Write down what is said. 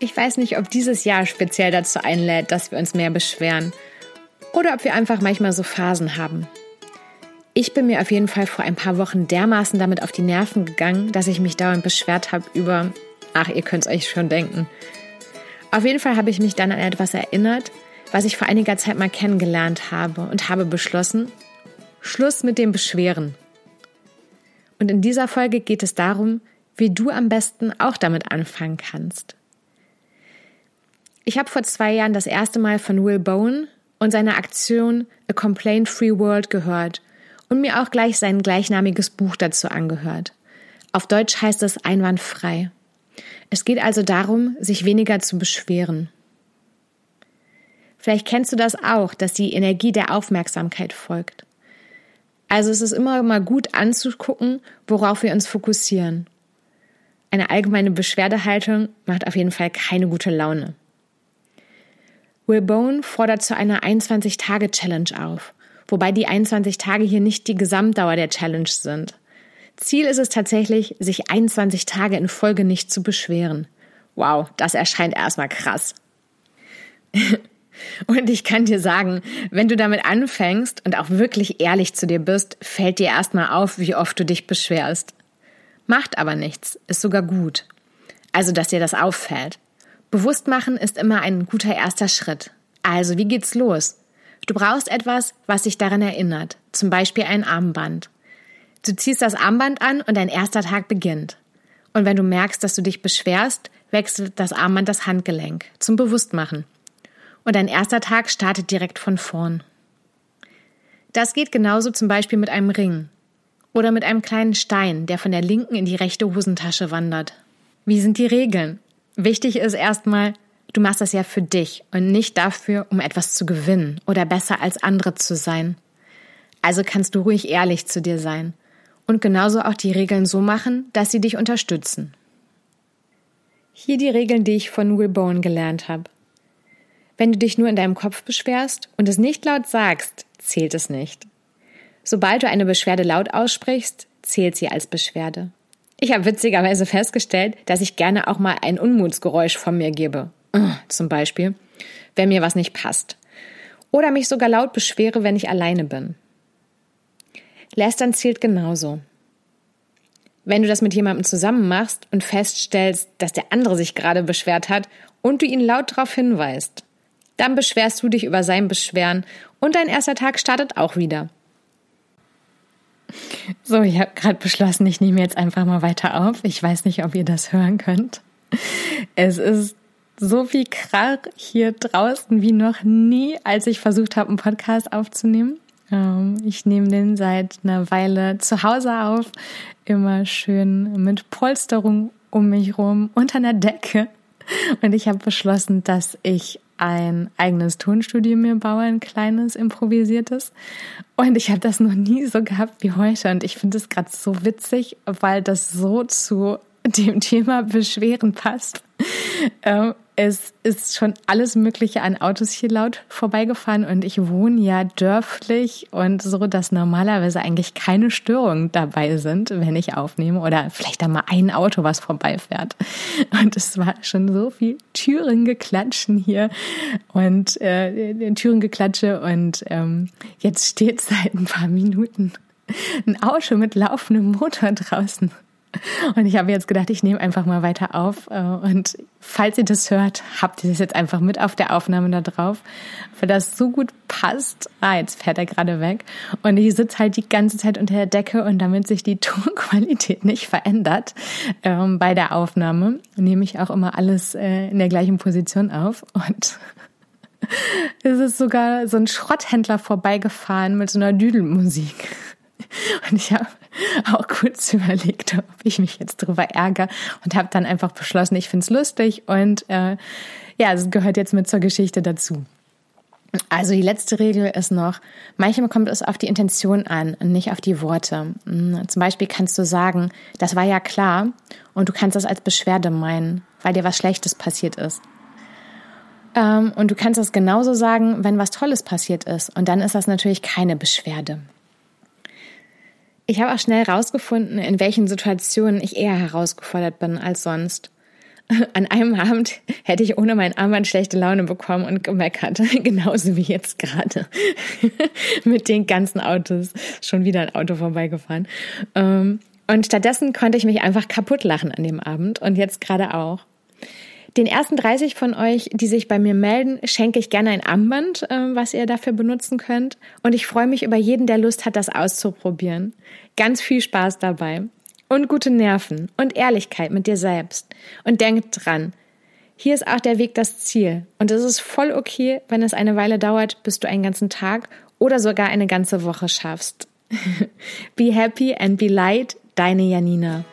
Ich weiß nicht, ob dieses Jahr speziell dazu einlädt, dass wir uns mehr beschweren oder ob wir einfach manchmal so Phasen haben. Ich bin mir auf jeden Fall vor ein paar Wochen dermaßen damit auf die Nerven gegangen, dass ich mich dauernd beschwert habe über, ach, ihr könnt es euch schon denken. Auf jeden Fall habe ich mich dann an etwas erinnert, was ich vor einiger Zeit mal kennengelernt habe und habe beschlossen, Schluss mit dem Beschweren. Und in dieser Folge geht es darum, wie du am besten auch damit anfangen kannst. Ich habe vor zwei Jahren das erste Mal von Will Bowen und seiner Aktion A Complaint Free World gehört und mir auch gleich sein gleichnamiges Buch dazu angehört. Auf Deutsch heißt es einwandfrei. Es geht also darum, sich weniger zu beschweren. Vielleicht kennst du das auch, dass die Energie der Aufmerksamkeit folgt. Also es ist immer mal gut anzugucken, worauf wir uns fokussieren. Eine allgemeine Beschwerdehaltung macht auf jeden Fall keine gute Laune. Will Bone fordert zu einer 21-Tage-Challenge auf, wobei die 21 Tage hier nicht die Gesamtdauer der Challenge sind. Ziel ist es tatsächlich, sich 21 Tage in Folge nicht zu beschweren. Wow, das erscheint erstmal krass. und ich kann dir sagen, wenn du damit anfängst und auch wirklich ehrlich zu dir bist, fällt dir erstmal auf, wie oft du dich beschwerst. Macht aber nichts, ist sogar gut. Also, dass dir das auffällt. Bewusstmachen ist immer ein guter erster Schritt. Also, wie geht's los? Du brauchst etwas, was dich daran erinnert, zum Beispiel ein Armband. Du ziehst das Armband an und dein erster Tag beginnt. Und wenn du merkst, dass du dich beschwerst, wechselt das Armband das Handgelenk zum Bewusstmachen. Und dein erster Tag startet direkt von vorn. Das geht genauso zum Beispiel mit einem Ring oder mit einem kleinen Stein, der von der linken in die rechte Hosentasche wandert. Wie sind die Regeln? Wichtig ist erstmal, du machst das ja für dich und nicht dafür, um etwas zu gewinnen oder besser als andere zu sein. Also kannst du ruhig ehrlich zu dir sein und genauso auch die Regeln so machen, dass sie dich unterstützen. Hier die Regeln, die ich von Will Bowen gelernt habe. Wenn du dich nur in deinem Kopf beschwerst und es nicht laut sagst, zählt es nicht. Sobald du eine Beschwerde laut aussprichst, zählt sie als Beschwerde. Ich habe witzigerweise festgestellt, dass ich gerne auch mal ein Unmutsgeräusch von mir gebe. Zum Beispiel, wenn mir was nicht passt. Oder mich sogar laut beschwere, wenn ich alleine bin. Lästern zählt genauso. Wenn du das mit jemandem zusammen machst und feststellst, dass der andere sich gerade beschwert hat und du ihn laut darauf hinweist, dann beschwerst du dich über sein Beschweren und dein erster Tag startet auch wieder. So, ich habe gerade beschlossen, ich nehme jetzt einfach mal weiter auf. Ich weiß nicht, ob ihr das hören könnt. Es ist so viel Krach hier draußen wie noch nie, als ich versucht habe, einen Podcast aufzunehmen. Ähm, ich nehme den seit einer Weile zu Hause auf, immer schön mit Polsterung um mich rum, unter einer Decke. Und ich habe beschlossen, dass ich ein eigenes Tonstudio mir baue, ein kleines, improvisiertes. Und ich habe das noch nie so gehabt wie heute. Und ich finde es gerade so witzig, weil das so zu dem Thema Beschweren passt. Es ist schon alles Mögliche an Autos hier laut vorbeigefahren und ich wohne ja dörflich und so, dass normalerweise eigentlich keine Störungen dabei sind, wenn ich aufnehme oder vielleicht da mal ein Auto, was vorbeifährt. Und es war schon so viel Türengeklatschen hier und äh, Türengeklatsche und ähm, jetzt steht seit ein paar Minuten ein Auto mit laufendem Motor draußen. Und ich habe jetzt gedacht, ich nehme einfach mal weiter auf. Äh, und falls ihr das hört, habt ihr das jetzt einfach mit auf der Aufnahme da drauf, weil das so gut passt. Ah, jetzt fährt er gerade weg. Und ich sitze halt die ganze Zeit unter der Decke und damit sich die Tonqualität nicht verändert ähm, bei der Aufnahme, nehme ich auch immer alles äh, in der gleichen Position auf. Und es ist sogar so ein Schrotthändler vorbeigefahren mit so einer Düdelmusik. Und ich habe auch kurz überlegt, ob ich mich jetzt drüber ärgere und habe dann einfach beschlossen, ich finde es lustig und äh, ja, es gehört jetzt mit zur Geschichte dazu. Also die letzte Regel ist noch, manchmal kommt es auf die Intention an und nicht auf die Worte. Hm, zum Beispiel kannst du sagen, das war ja klar und du kannst das als Beschwerde meinen, weil dir was Schlechtes passiert ist. Ähm, und du kannst das genauso sagen, wenn was Tolles passiert ist und dann ist das natürlich keine Beschwerde. Ich habe auch schnell herausgefunden, in welchen Situationen ich eher herausgefordert bin als sonst. an einem Abend hätte ich ohne mein Armband schlechte Laune bekommen und gemeckert. Genauso wie jetzt gerade. Mit den ganzen Autos. Schon wieder ein Auto vorbeigefahren. Ähm, und stattdessen konnte ich mich einfach kaputt lachen an dem Abend und jetzt gerade auch. Den ersten 30 von euch, die sich bei mir melden, schenke ich gerne ein Armband, äh, was ihr dafür benutzen könnt. Und ich freue mich über jeden, der Lust hat, das auszuprobieren. Ganz viel Spaß dabei. Und gute Nerven und Ehrlichkeit mit dir selbst. Und denkt dran, hier ist auch der Weg das Ziel. Und es ist voll okay, wenn es eine Weile dauert, bis du einen ganzen Tag oder sogar eine ganze Woche schaffst. be happy and be light, deine Janina.